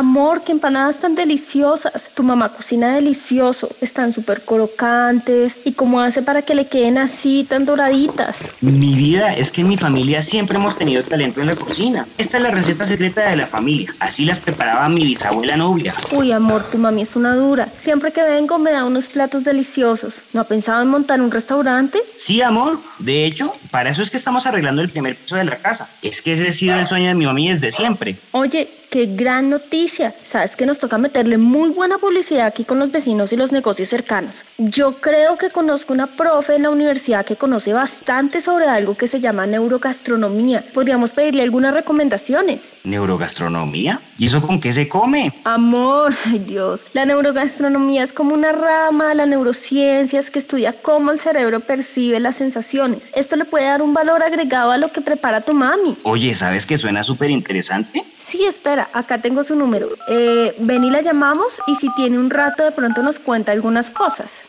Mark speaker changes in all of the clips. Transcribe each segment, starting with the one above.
Speaker 1: Amor, qué empanadas tan deliciosas. Tu mamá cocina delicioso. Están súper crocantes. ¿Y cómo hace para que le queden así tan doraditas?
Speaker 2: Mi vida es que en mi familia siempre hemos tenido talento en la cocina. Esta es la receta secreta de la familia. Así las preparaba mi bisabuela novia.
Speaker 1: Uy, amor, tu mami es una dura. Siempre que vengo me da unos platos deliciosos. ¿No ha pensado en montar un restaurante?
Speaker 2: Sí, amor. De hecho, para eso es que estamos arreglando el primer piso de la casa. Es que ese ha sido el sueño de mi mami desde siempre.
Speaker 1: Oye, qué gran noticia. Sabes que nos toca meterle muy buena publicidad aquí con los vecinos y los negocios cercanos. Yo creo que conozco una profe en la universidad que conoce bastante sobre algo que se llama neurogastronomía. Podríamos pedirle algunas recomendaciones.
Speaker 2: ¿Neurogastronomía? ¿Y eso con qué se come?
Speaker 1: Amor, ay Dios. La neurogastronomía es como una rama de las neurociencias que estudia cómo el cerebro percibe las sensaciones. Esto le puede dar un valor agregado a lo que prepara tu mami.
Speaker 2: Oye, ¿sabes que suena súper interesante?
Speaker 1: Sí, espera, acá tengo su número. Eh, ven y la llamamos y si tiene un rato de pronto nos cuenta algunas cosas.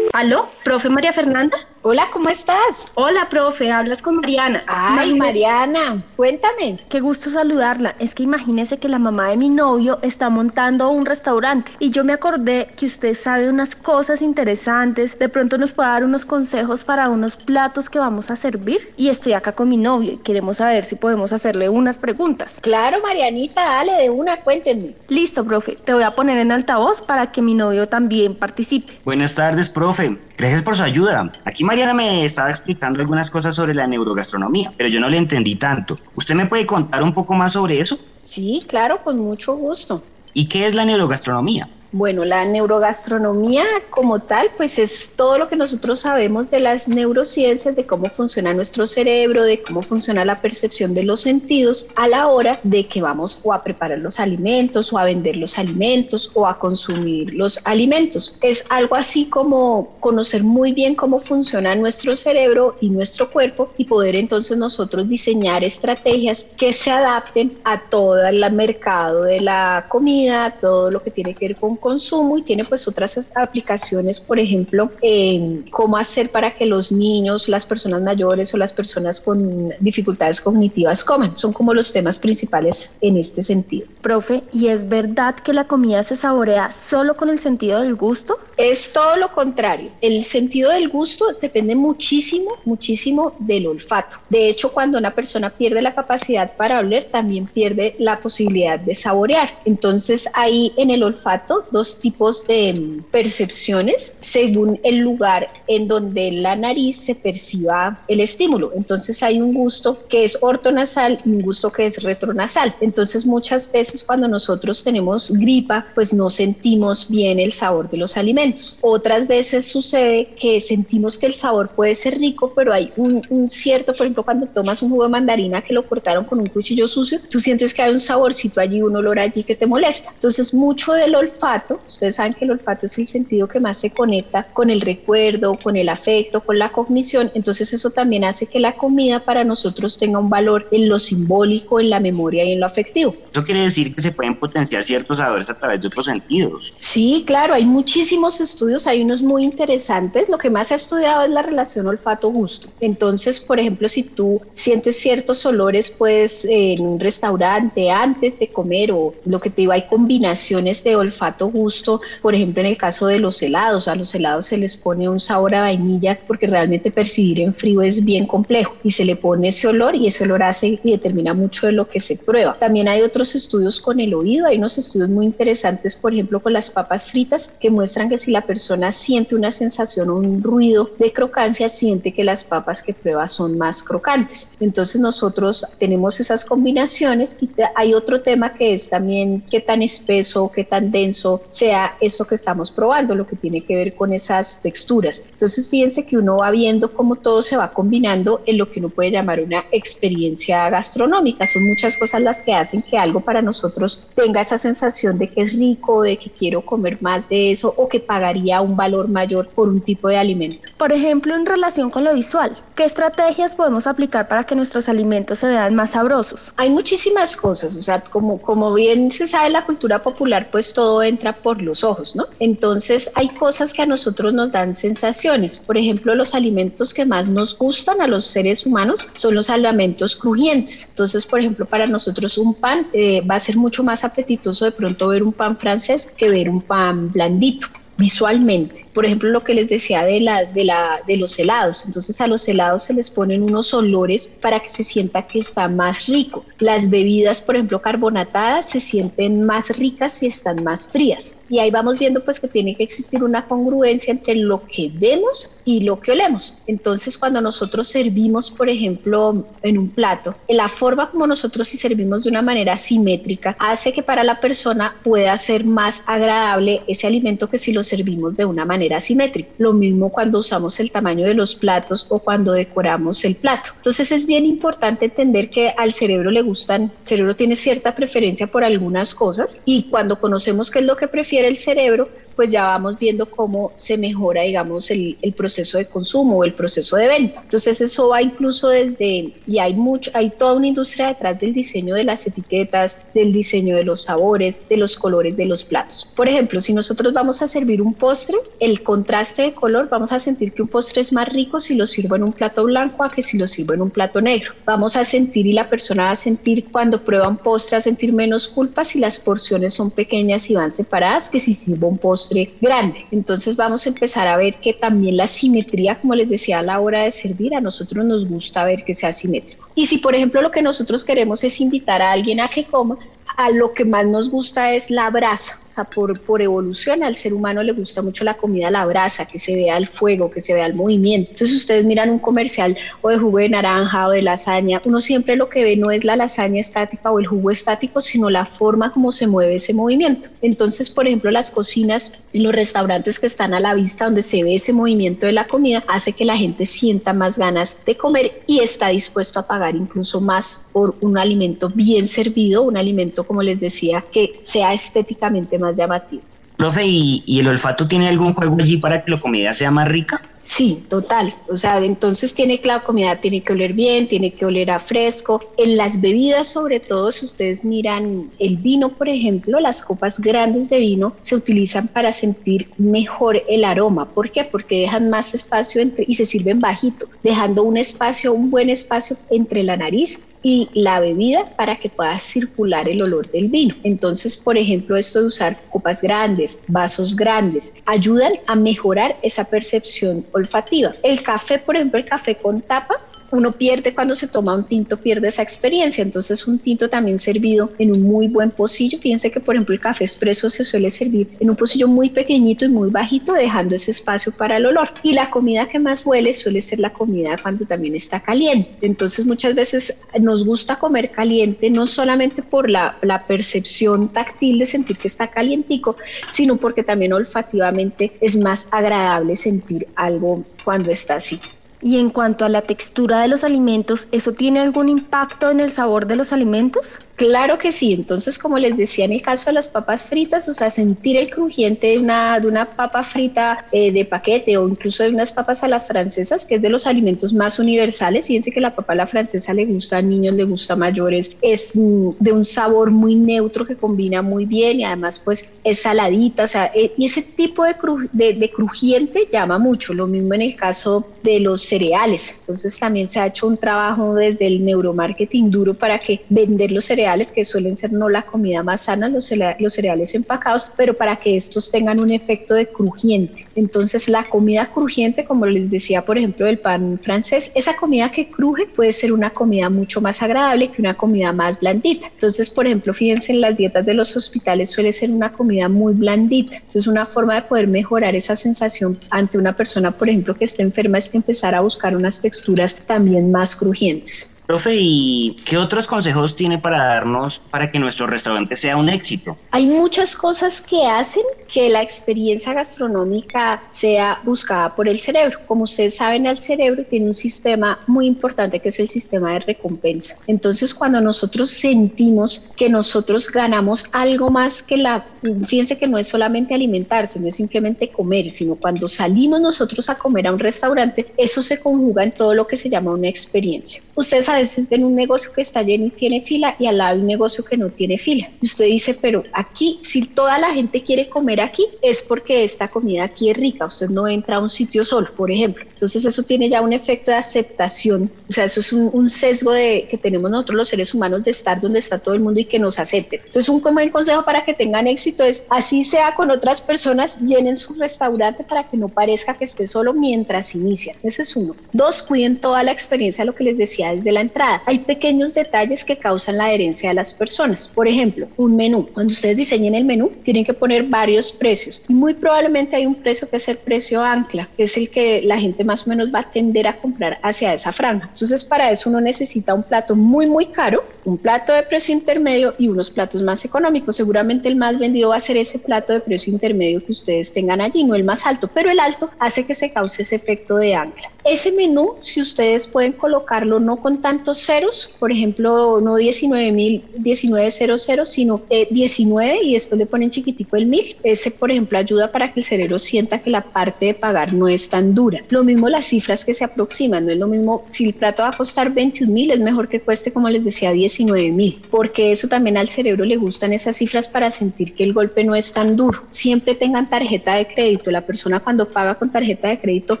Speaker 1: ¿Aló? ¿Profe María Fernanda?
Speaker 3: Hola, ¿cómo estás?
Speaker 1: Hola, profe, hablas con Mariana.
Speaker 3: Ay,
Speaker 1: Imagínese-
Speaker 3: Mariana, cuéntame.
Speaker 1: Qué gusto saludarla. Es que imagínese que la mamá de mi novio está montando un restaurante y yo me acordé que usted sabe unas cosas interesantes. De pronto nos puede dar unos consejos para unos platos que vamos a servir. Y estoy acá con mi novio y queremos saber si podemos hacerle unas preguntas.
Speaker 3: Claro, Marianita, dale de una, cuéntenme.
Speaker 1: Listo, profe. Te voy a poner en altavoz para que mi novio también participe.
Speaker 2: Buenas tardes, profe. Gracias por su ayuda. Aquí Mariana me estaba explicando algunas cosas sobre la neurogastronomía, pero yo no le entendí tanto. ¿Usted me puede contar un poco más sobre eso?
Speaker 3: Sí, claro, con mucho gusto.
Speaker 2: ¿Y qué es la neurogastronomía?
Speaker 3: Bueno, la neurogastronomía como tal, pues es todo lo que nosotros sabemos de las neurociencias, de cómo funciona nuestro cerebro, de cómo funciona la percepción de los sentidos a la hora de que vamos o a preparar los alimentos o a vender los alimentos o a consumir los alimentos. Es algo así como conocer muy bien cómo funciona nuestro cerebro y nuestro cuerpo y poder entonces nosotros diseñar estrategias que se adapten a todo el mercado de la comida, todo lo que tiene que ver con consumo y tiene pues otras aplicaciones, por ejemplo, en cómo hacer para que los niños, las personas mayores o las personas con dificultades cognitivas coman. Son como los temas principales en este sentido.
Speaker 1: Profe, ¿y es verdad que la comida se saborea solo con el sentido del gusto?
Speaker 3: Es todo lo contrario. El sentido del gusto depende muchísimo, muchísimo del olfato. De hecho, cuando una persona pierde la capacidad para oler, también pierde la posibilidad de saborear. Entonces, ahí en el olfato, dos tipos de mm, percepciones según el lugar en donde la nariz se perciba el estímulo. Entonces, hay un gusto que es ortonasal y un gusto que es retronasal. Entonces, muchas veces cuando nosotros tenemos gripa, pues no sentimos bien el sabor de los alimentos. Otras veces sucede que sentimos que el sabor puede ser rico, pero hay un, un cierto, por ejemplo, cuando tomas un jugo de mandarina que lo cortaron con un cuchillo sucio, tú sientes que hay un saborcito allí, un olor allí que te molesta. Entonces, mucho del olfato, ustedes saben que el olfato es el sentido que más se conecta con el recuerdo, con el afecto, con la cognición. Entonces, eso también hace que la comida para nosotros tenga un valor en lo simbólico, en la memoria y en lo afectivo.
Speaker 2: Eso quiere decir que se pueden potenciar ciertos sabores a través de otros sentidos.
Speaker 3: Sí, claro, hay muchísimos estudios, hay unos muy interesantes. Lo que más se ha estudiado es la relación olfato-gusto. Entonces, por ejemplo, si tú sientes ciertos olores, pues en un restaurante antes de comer o lo que te digo, hay combinaciones de olfato-gusto. Por ejemplo, en el caso de los helados, a los helados se les pone un sabor a vainilla porque realmente percibir en frío es bien complejo y se le pone ese olor y ese olor hace y determina mucho de lo que se prueba. También hay otros estudios con el oído, hay unos estudios muy interesantes, por ejemplo, con las papas fritas que muestran que si la persona siente una sensación o un ruido de crocancia, siente que las papas que prueba son más crocantes. Entonces nosotros tenemos esas combinaciones y hay otro tema que es también qué tan espeso, qué tan denso sea esto que estamos probando, lo que tiene que ver con esas texturas. Entonces fíjense que uno va viendo cómo todo se va combinando en lo que uno puede llamar una experiencia gastronómica. Son muchas cosas las que hacen que algo para nosotros tenga esa sensación de que es rico, de que quiero comer más de eso o que pagaría un valor mayor por un tipo de alimento.
Speaker 1: Por ejemplo, en relación con lo visual, ¿qué estrategias podemos aplicar para que nuestros alimentos se vean más sabrosos?
Speaker 3: Hay muchísimas cosas, o sea, como, como bien se sabe en la cultura popular, pues todo entra por los ojos, ¿no? Entonces hay cosas que a nosotros nos dan sensaciones. Por ejemplo, los alimentos que más nos gustan a los seres humanos son los alimentos crujientes. Entonces, por ejemplo, para nosotros un pan eh, va a ser mucho más apetitoso de pronto ver un pan francés que ver un pan blandito visualmente por ejemplo, lo que les decía de, la, de, la, de los helados. Entonces a los helados se les ponen unos olores para que se sienta que está más rico. Las bebidas, por ejemplo, carbonatadas se sienten más ricas si están más frías. Y ahí vamos viendo pues que tiene que existir una congruencia entre lo que vemos y lo que olemos. Entonces cuando nosotros servimos, por ejemplo, en un plato, la forma como nosotros si servimos de una manera simétrica hace que para la persona pueda ser más agradable ese alimento que si lo servimos de una manera asimétrica. Lo mismo cuando usamos el tamaño de los platos o cuando decoramos el plato. Entonces es bien importante entender que al cerebro le gustan, el cerebro tiene cierta preferencia por algunas cosas y cuando conocemos qué es lo que prefiere el cerebro, pues ya vamos viendo cómo se mejora, digamos, el, el, proceso de consumo o el proceso de venta. Entonces eso va incluso desde, y hay mucho, hay toda una industria detrás del diseño de las etiquetas, del diseño de los sabores, de los colores de los platos. Por ejemplo, si nosotros vamos a servir un postre, el contraste de color, vamos a sentir que un postre es más rico si lo sirvo en un plato blanco a que si lo sirvo en un plato negro. Vamos a sentir y la persona va a sentir cuando prueba un postre a sentir menos culpa si las porciones son pequeñas y van separadas que si sirvo un postre grande. Entonces vamos a empezar a ver que también la simetría, como les decía a la hora de servir, a nosotros nos gusta ver que sea simétrico. Y si por ejemplo lo que nosotros queremos es invitar a alguien a que coma, a lo que más nos gusta es la brasa. O sea, por, por evolución al ser humano le gusta mucho la comida a la brasa, que se vea el fuego, que se vea el movimiento. Entonces ustedes miran un comercial o de jugo de naranja o de lasaña, uno siempre lo que ve no es la lasaña estática o el jugo estático, sino la forma como se mueve ese movimiento. Entonces, por ejemplo, las cocinas en los restaurantes que están a la vista, donde se ve ese movimiento de la comida, hace que la gente sienta más ganas de comer y está dispuesto a pagar incluso más por un alimento bien servido, un alimento, como les decía, que sea estéticamente más llamativo.
Speaker 2: Profe, ¿y, ¿y, el olfato tiene algún juego allí para que la comida sea más rica?
Speaker 3: Sí, total. O sea, entonces tiene que la comida tiene que oler bien, tiene que oler a fresco. En las bebidas, sobre todo, si ustedes miran el vino, por ejemplo, las copas grandes de vino se utilizan para sentir mejor el aroma. ¿Por qué? Porque dejan más espacio entre, y se sirven bajito, dejando un espacio, un buen espacio entre la nariz y la bebida para que pueda circular el olor del vino. Entonces, por ejemplo, esto de usar copas grandes, vasos grandes, ayudan a mejorar esa percepción olfativa. El café, por ejemplo, el café con tapa, uno pierde cuando se toma un tinto, pierde esa experiencia. Entonces, un tinto también servido en un muy buen pocillo. Fíjense que, por ejemplo, el café expreso se suele servir en un pocillo muy pequeñito y muy bajito, dejando ese espacio para el olor. Y la comida que más huele suele ser la comida cuando también está caliente. Entonces, muchas veces nos gusta comer caliente, no solamente por la, la percepción táctil de sentir que está calientico, sino porque también olfativamente es más agradable sentir algo cuando está así.
Speaker 1: Y en cuanto a la textura de los alimentos, ¿eso tiene algún impacto en el sabor de los alimentos?
Speaker 3: Claro que sí. Entonces, como les decía en el caso de las papas fritas, o sea, sentir el crujiente de una, de una papa frita eh, de paquete o incluso de unas papas a las francesas, que es de los alimentos más universales. Fíjense que la papa a la francesa le gusta a niños, le gusta a mayores. Es mm, de un sabor muy neutro que combina muy bien y además pues es saladita. O sea, eh, y ese tipo de, de, de crujiente llama mucho. Lo mismo en el caso de los cereales. Entonces también se ha hecho un trabajo desde el neuromarketing duro para que vender los cereales, que suelen ser no la comida más sana, los, los cereales empacados, pero para que estos tengan un efecto de crujiente. Entonces la comida crujiente, como les decía, por ejemplo, el pan francés, esa comida que cruje puede ser una comida mucho más agradable que una comida más blandita. Entonces, por ejemplo, fíjense en las dietas de los hospitales suele ser una comida muy blandita. Entonces, una forma de poder mejorar esa sensación ante una persona, por ejemplo, que esté enferma es empezar a buscar unas texturas también más crujientes.
Speaker 2: Profe, ¿y qué otros consejos tiene para darnos para que nuestro restaurante sea un éxito?
Speaker 3: Hay muchas cosas que hacen que la experiencia gastronómica sea buscada por el cerebro. Como ustedes saben, el cerebro tiene un sistema muy importante que es el sistema de recompensa. Entonces, cuando nosotros sentimos que nosotros ganamos algo más que la, fíjense que no es solamente alimentarse, no es simplemente comer, sino cuando salimos nosotros a comer a un restaurante, eso se conjuga en todo lo que se llama una experiencia. Ustedes a veces ven un negocio que está lleno y tiene fila y al lado un negocio que no tiene fila. Y usted dice, pero aquí, si toda la gente quiere comer aquí, es porque esta comida aquí es rica. Usted no entra a un sitio solo, por ejemplo. Entonces eso tiene ya un efecto de aceptación. O sea, eso es un, sesgo de, que tenemos nosotros los seres humanos de estar donde está todo el mundo y que nos acepten. Entonces un buen consejo para que tengan éxito es, así sea con otras personas, llenen su restaurante para que no parezca que esté solo mientras inician. Ese es uno. Dos, cuiden toda la experiencia, lo que les decía desde la entrada. Hay pequeños detalles que causan la adherencia de las personas. Por ejemplo, un menú. Cuando ustedes diseñen el menú, tienen que poner varios precios. Y muy probablemente hay un precio que es el precio ancla, que es el que la gente más o menos va a tender a comprar hacia esa franja. Entonces, para eso uno necesita un plato muy, muy caro, un plato de precio intermedio y unos platos más económicos. Seguramente el más vendido va a ser ese plato de precio intermedio que ustedes tengan allí, no el más alto, pero el alto hace que se cause ese efecto de ancla. Ese menú, si ustedes pueden colocarlo no con tantos ceros, por ejemplo, no 19.1900, sino 19 y después le ponen chiquitico el 1000, ese, por ejemplo, ayuda para que el cerebro sienta que la parte de pagar no es tan dura. Lo mismo las cifras que se aproximan, no es lo mismo, si el plato va a costar 21.000, es mejor que cueste, como les decía, 19.000, porque eso también al cerebro le gustan esas cifras para sentir que el golpe no es tan duro. Siempre tengan tarjeta de crédito, la persona cuando paga con tarjeta de crédito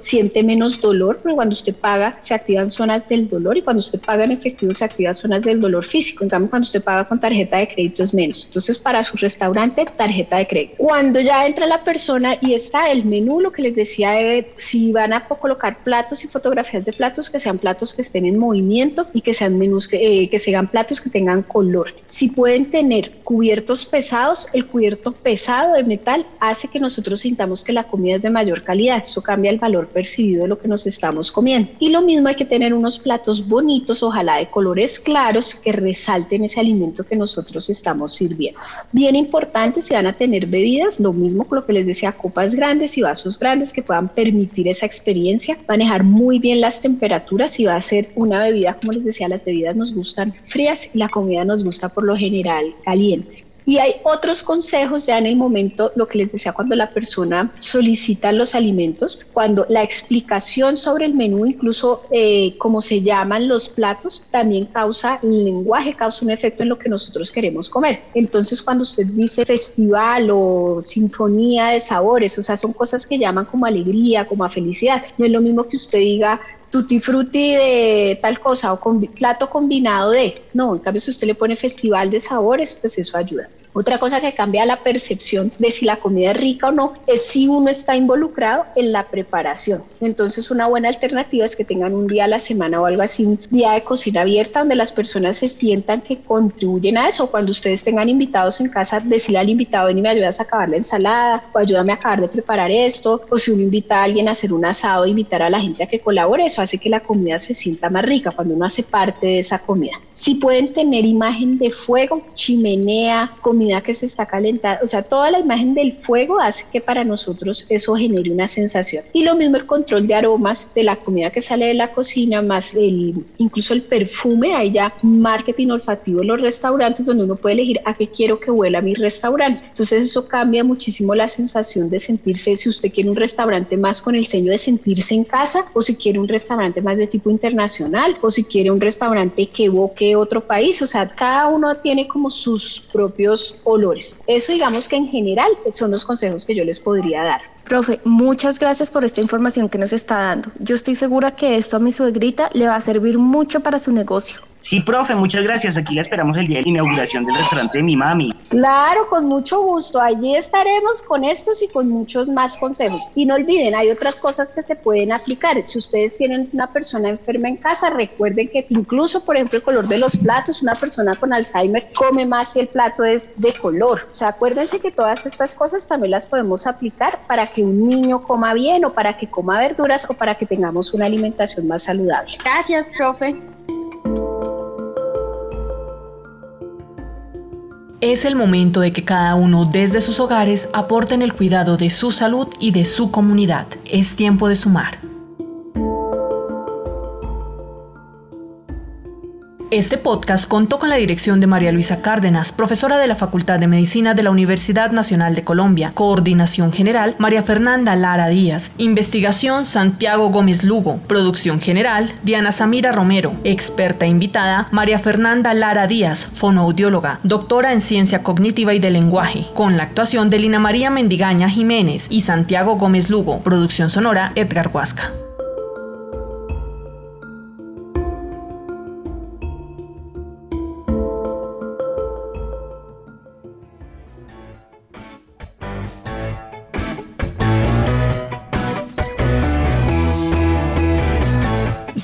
Speaker 3: siente menos dolor pero cuando usted paga se activan zonas del dolor y cuando usted paga en efectivo se activan zonas del dolor físico. En cambio, cuando usted paga con tarjeta de crédito es menos. Entonces, para su restaurante, tarjeta de crédito. Cuando ya entra la persona y está el menú, lo que les decía, de, si van a colocar platos y fotografías de platos, que sean platos que estén en movimiento y que sean menús que, eh, que sean platos que tengan color. Si pueden tener cubiertos pesados, el cubierto pesado de metal hace que nosotros sintamos que la comida es de mayor calidad. Eso cambia el valor percibido de lo que nos está estamos comiendo. Y lo mismo hay que tener unos platos bonitos, ojalá de colores claros, que resalten ese alimento que nosotros estamos sirviendo. Bien importante, si van a tener bebidas, lo mismo con lo que les decía, copas grandes y vasos grandes que puedan permitir esa experiencia, manejar muy bien las temperaturas y va a ser una bebida, como les decía, las bebidas nos gustan frías y la comida nos gusta por lo general caliente. Y hay otros consejos ya en el momento, lo que les decía, cuando la persona solicita los alimentos, cuando la explicación sobre el menú, incluso eh, cómo se llaman los platos, también causa, el lenguaje causa un efecto en lo que nosotros queremos comer. Entonces, cuando usted dice festival o sinfonía de sabores, o sea, son cosas que llaman como alegría, como a felicidad. No es lo mismo que usted diga tutti frutti de tal cosa o con, plato combinado de. No, en cambio si usted le pone festival de sabores, pues eso ayuda. Otra cosa que cambia la percepción de si la comida es rica o no es si uno está involucrado en la preparación. Entonces una buena alternativa es que tengan un día a la semana o algo así, un día de cocina abierta donde las personas se sientan que contribuyen a eso. Cuando ustedes tengan invitados en casa, decirle al invitado, ven y me ayudas a acabar la ensalada o ayúdame a acabar de preparar esto. O si uno invita a alguien a hacer un asado, invitar a la gente a que colabore, eso hace que la comida se sienta más rica cuando uno hace parte de esa comida. Si pueden tener imagen de fuego, chimenea, comida que se está calentando, o sea, toda la imagen del fuego hace que para nosotros eso genere una sensación. Y lo mismo el control de aromas de la comida que sale de la cocina, más el, incluso el perfume, hay ya marketing olfativo en los restaurantes donde uno puede elegir a qué quiero que huela mi restaurante. Entonces eso cambia muchísimo la sensación de sentirse, si usted quiere un restaurante más con el sello de sentirse en casa, o si quiere un restaurante más de tipo internacional, o si quiere un restaurante que evoque otro país, o sea, cada uno tiene como sus propios olores. Eso digamos que en general son los consejos que yo les podría dar.
Speaker 1: Profe, muchas gracias por esta información que nos está dando. Yo estoy segura que esto a mi suegrita le va a servir mucho para su negocio.
Speaker 2: Sí, profe, muchas gracias. Aquí la esperamos el día de la inauguración del restaurante de mi mami.
Speaker 3: Claro, con mucho gusto. Allí estaremos con estos y con muchos más consejos. Y no olviden, hay otras cosas que se pueden aplicar. Si ustedes tienen una persona enferma en casa, recuerden que incluso, por ejemplo, el color de los platos, una persona con Alzheimer come más si el plato es de color. O sea, acuérdense que todas estas cosas también las podemos aplicar para que un niño coma bien o para que coma verduras o para que tengamos una alimentación más saludable.
Speaker 1: Gracias, profe.
Speaker 4: Es el momento de que cada uno desde sus hogares aporten el cuidado de su salud y de su comunidad. Es tiempo de sumar. Este podcast contó con la dirección de María Luisa Cárdenas, profesora de la Facultad de Medicina de la Universidad Nacional de Colombia. Coordinación General, María Fernanda Lara Díaz. Investigación, Santiago Gómez Lugo. Producción General, Diana Samira Romero. Experta invitada, María Fernanda Lara Díaz, fonoaudióloga, doctora en Ciencia Cognitiva y de Lenguaje, con la actuación de Lina María Mendigaña Jiménez y Santiago Gómez Lugo. Producción sonora, Edgar Huasca.